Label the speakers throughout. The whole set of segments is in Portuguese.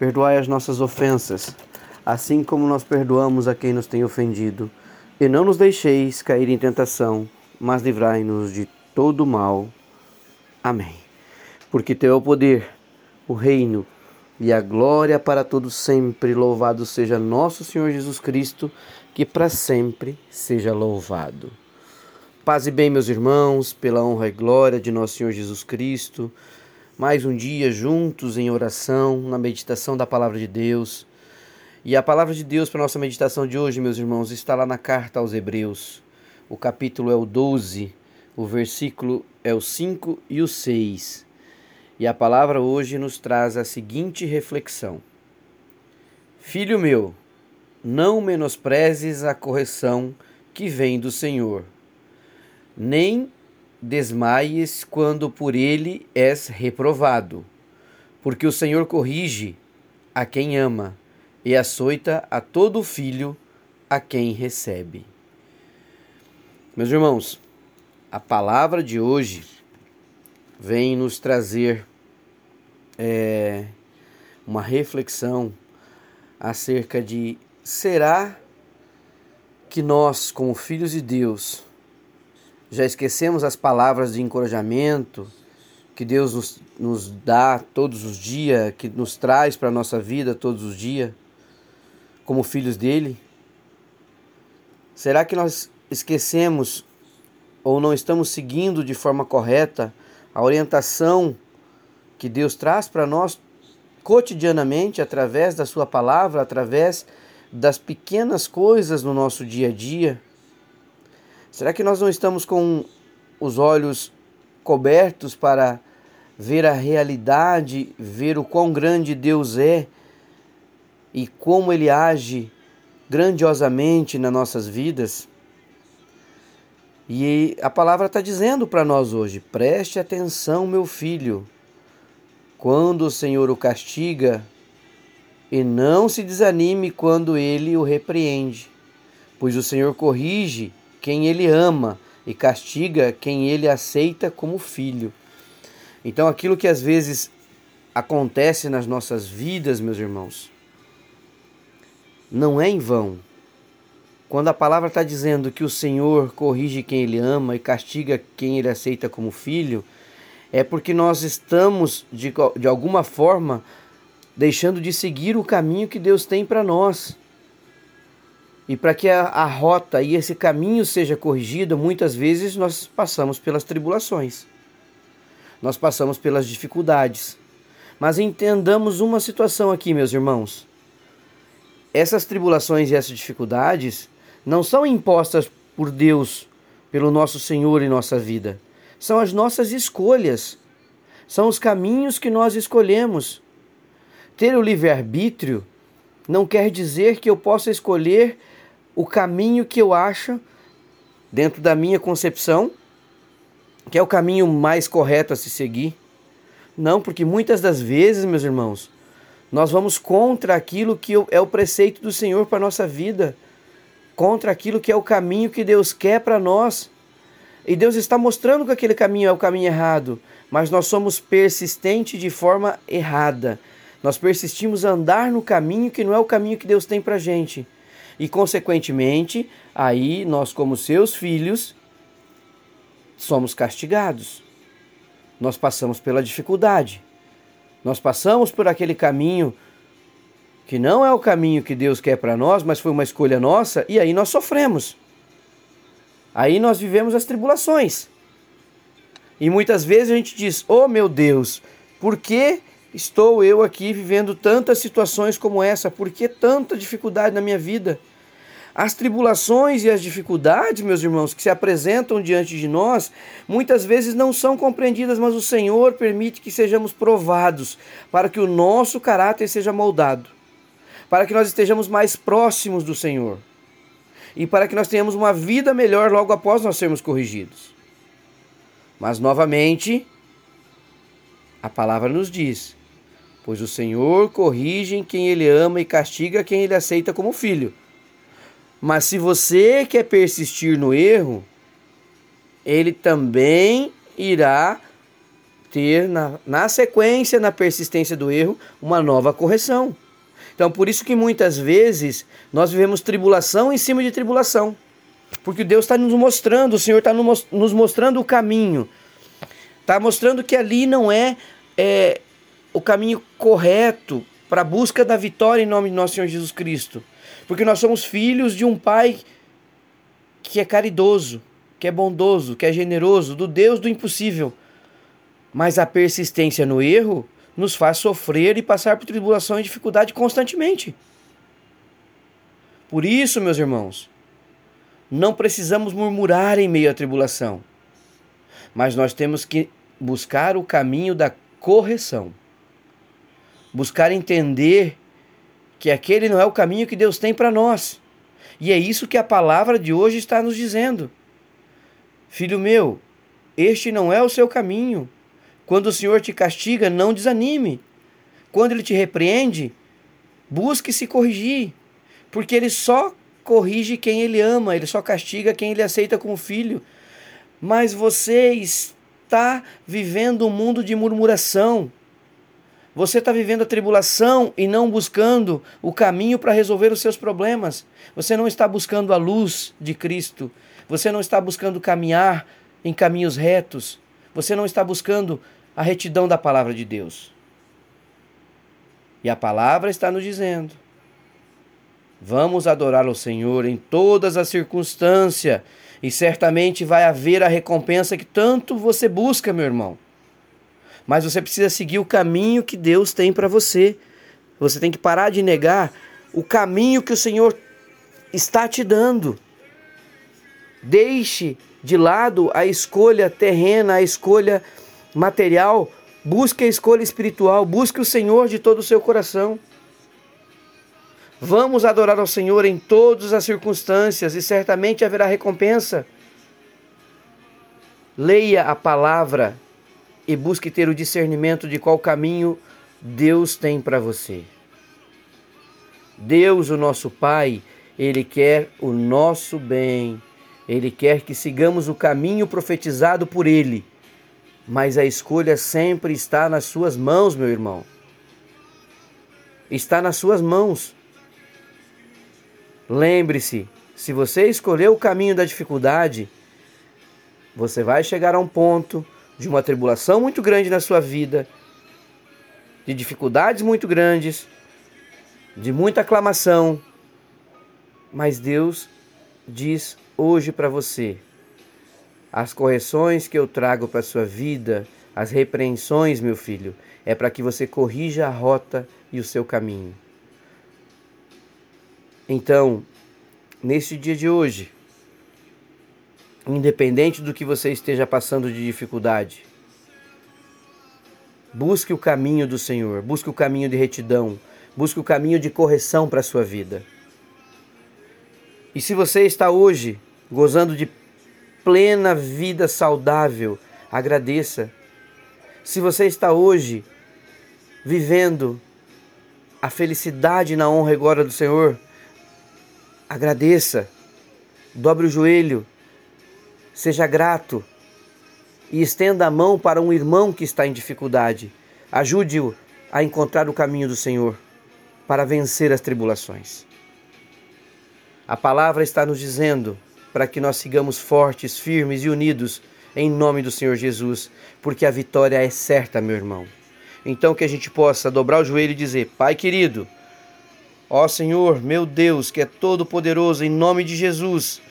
Speaker 1: Perdoai as nossas ofensas, assim como nós perdoamos a quem nos tem ofendido. E não nos deixeis cair em tentação, mas livrai-nos de todo mal. Amém. Porque teu é o poder, o reino e a glória para todos sempre. Louvado seja nosso Senhor Jesus Cristo, que para sempre seja louvado. Paz e bem, meus irmãos, pela honra e glória de nosso Senhor Jesus Cristo mais um dia juntos em oração, na meditação da palavra de Deus. E a palavra de Deus para nossa meditação de hoje, meus irmãos, está lá na carta aos Hebreus. O capítulo é o 12, o versículo é o 5 e o 6. E a palavra hoje nos traz a seguinte reflexão: Filho meu, não menosprezes a correção que vem do Senhor, nem desmaies quando por ele és reprovado, porque o Senhor corrige a quem ama e açoita a todo filho a quem recebe. Meus irmãos, a palavra de hoje vem nos trazer é, uma reflexão acerca de será que nós, como filhos de Deus, já esquecemos as palavras de encorajamento que Deus nos, nos dá todos os dias, que nos traz para a nossa vida todos os dias, como filhos dele? Será que nós esquecemos ou não estamos seguindo de forma correta a orientação que Deus traz para nós cotidianamente através da Sua palavra, através das pequenas coisas no nosso dia a dia? Será que nós não estamos com os olhos cobertos para ver a realidade, ver o quão grande Deus é e como Ele age grandiosamente nas nossas vidas? E a palavra está dizendo para nós hoje: preste atenção, meu filho, quando o Senhor o castiga, e não se desanime quando ele o repreende, pois o Senhor corrige quem ele ama e castiga quem ele aceita como filho. Então, aquilo que às vezes acontece nas nossas vidas, meus irmãos, não é em vão. Quando a palavra está dizendo que o Senhor corrige quem ele ama e castiga quem ele aceita como filho, é porque nós estamos, de, de alguma forma, deixando de seguir o caminho que Deus tem para nós. E para que a, a rota e esse caminho seja corrigido, muitas vezes nós passamos pelas tribulações, nós passamos pelas dificuldades. Mas entendamos uma situação aqui, meus irmãos. Essas tribulações e essas dificuldades não são impostas por Deus, pelo nosso Senhor em nossa vida. São as nossas escolhas. São os caminhos que nós escolhemos. Ter o livre-arbítrio não quer dizer que eu possa escolher o caminho que eu acho, dentro da minha concepção, que é o caminho mais correto a se seguir. Não, porque muitas das vezes, meus irmãos, nós vamos contra aquilo que é o preceito do Senhor para a nossa vida, contra aquilo que é o caminho que Deus quer para nós. E Deus está mostrando que aquele caminho é o caminho errado, mas nós somos persistentes de forma errada. Nós persistimos a andar no caminho que não é o caminho que Deus tem para gente e, consequentemente, aí nós, como seus filhos, somos castigados. Nós passamos pela dificuldade. Nós passamos por aquele caminho que não é o caminho que Deus quer para nós, mas foi uma escolha nossa, e aí nós sofremos. Aí nós vivemos as tribulações. E muitas vezes a gente diz: Oh meu Deus, por que estou eu aqui vivendo tantas situações como essa? Por que tanta dificuldade na minha vida? As tribulações e as dificuldades, meus irmãos, que se apresentam diante de nós, muitas vezes não são compreendidas, mas o Senhor permite que sejamos provados para que o nosso caráter seja moldado. para que nós estejamos mais próximos do Senhor e para que nós tenhamos uma vida melhor logo após nós sermos corrigidos. Mas novamente, a palavra nos diz: pois o Senhor corrige quem ele ama e castiga quem ele aceita como filho. Mas se você quer persistir no erro, ele também irá ter na, na sequência, na persistência do erro, uma nova correção. Então, por isso que muitas vezes nós vivemos tribulação em cima de tribulação. Porque Deus está nos mostrando, o Senhor está nos mostrando o caminho. Está mostrando que ali não é, é o caminho correto para a busca da vitória em nome de nosso Senhor Jesus Cristo. Porque nós somos filhos de um Pai que é caridoso, que é bondoso, que é generoso, do Deus do impossível. Mas a persistência no erro nos faz sofrer e passar por tribulação e dificuldade constantemente. Por isso, meus irmãos, não precisamos murmurar em meio à tribulação, mas nós temos que buscar o caminho da correção. Buscar entender que aquele não é o caminho que Deus tem para nós. E é isso que a palavra de hoje está nos dizendo. Filho meu, este não é o seu caminho. Quando o Senhor te castiga, não desanime. Quando ele te repreende, busque se corrigir, porque ele só corrige quem ele ama, ele só castiga quem ele aceita como filho. Mas você está vivendo um mundo de murmuração. Você está vivendo a tribulação e não buscando o caminho para resolver os seus problemas. Você não está buscando a luz de Cristo. Você não está buscando caminhar em caminhos retos. Você não está buscando a retidão da palavra de Deus. E a palavra está nos dizendo: vamos adorar o Senhor em todas as circunstâncias, e certamente vai haver a recompensa que tanto você busca, meu irmão. Mas você precisa seguir o caminho que Deus tem para você. Você tem que parar de negar o caminho que o Senhor está te dando. Deixe de lado a escolha terrena, a escolha material, busque a escolha espiritual, busque o Senhor de todo o seu coração. Vamos adorar ao Senhor em todas as circunstâncias e certamente haverá recompensa. Leia a palavra e busque ter o discernimento de qual caminho Deus tem para você. Deus, o nosso Pai, Ele quer o nosso bem, Ele quer que sigamos o caminho profetizado por Ele mas a escolha sempre está nas suas mãos, meu irmão. Está nas suas mãos. Lembre-se, se você escolher o caminho da dificuldade, você vai chegar a um ponto de uma tribulação muito grande na sua vida, de dificuldades muito grandes, de muita aclamação. Mas Deus diz hoje para você: as correções que eu trago para a sua vida, as repreensões, meu filho, é para que você corrija a rota e o seu caminho. Então, neste dia de hoje, independente do que você esteja passando de dificuldade, busque o caminho do Senhor, busque o caminho de retidão, busque o caminho de correção para a sua vida. E se você está hoje gozando de plena vida saudável, agradeça. Se você está hoje vivendo a felicidade na honra e glória do Senhor, agradeça. Dobre o joelho, seja grato e estenda a mão para um irmão que está em dificuldade. Ajude-o a encontrar o caminho do Senhor para vencer as tribulações. A palavra está nos dizendo para que nós sigamos fortes, firmes e unidos em nome do Senhor Jesus, porque a vitória é certa, meu irmão. Então que a gente possa dobrar o joelho e dizer: Pai querido, ó Senhor, meu Deus, que é todo poderoso, em nome de Jesus,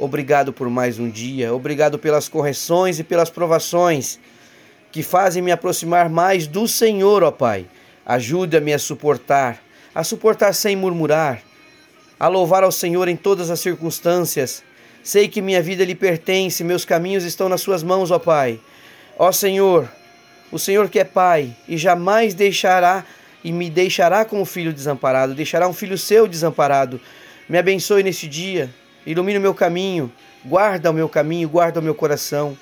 Speaker 1: obrigado por mais um dia, obrigado pelas correções e pelas provações que fazem me aproximar mais do Senhor, ó Pai. Ajuda-me a suportar, a suportar sem murmurar, a louvar ao Senhor em todas as circunstâncias Sei que minha vida lhe pertence, meus caminhos estão nas suas mãos, ó Pai. Ó Senhor, o Senhor que é Pai e jamais deixará e me deixará como filho desamparado, deixará um filho seu desamparado. Me abençoe neste dia, ilumine o meu caminho, guarda o meu caminho, guarda o meu coração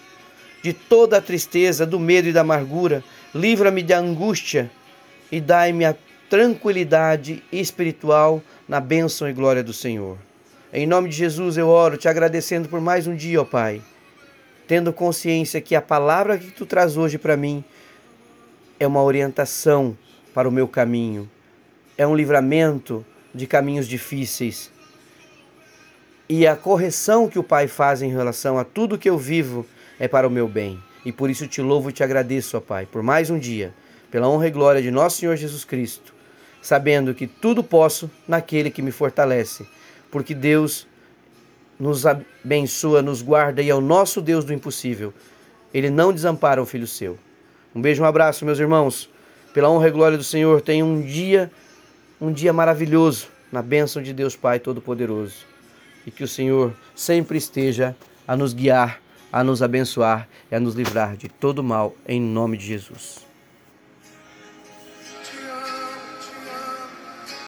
Speaker 1: de toda a tristeza, do medo e da amargura, livra-me da angústia e dai-me a tranquilidade espiritual na bênção e glória do Senhor. Em nome de Jesus eu oro, te agradecendo por mais um dia, ó Pai, tendo consciência que a palavra que tu traz hoje para mim é uma orientação para o meu caminho, é um livramento de caminhos difíceis. E a correção que o Pai faz em relação a tudo que eu vivo é para o meu bem. E por isso te louvo e te agradeço, ó Pai, por mais um dia, pela honra e glória de nosso Senhor Jesus Cristo, sabendo que tudo posso naquele que me fortalece, porque Deus nos abençoa, nos guarda e é o nosso Deus do impossível. Ele não desampara o filho seu. Um beijo, um abraço, meus irmãos. Pela honra e glória do Senhor, tenham um dia, um dia maravilhoso na bênção de Deus Pai Todo-Poderoso. E que o Senhor sempre esteja a nos guiar, a nos abençoar e a nos livrar de todo mal, em nome de Jesus.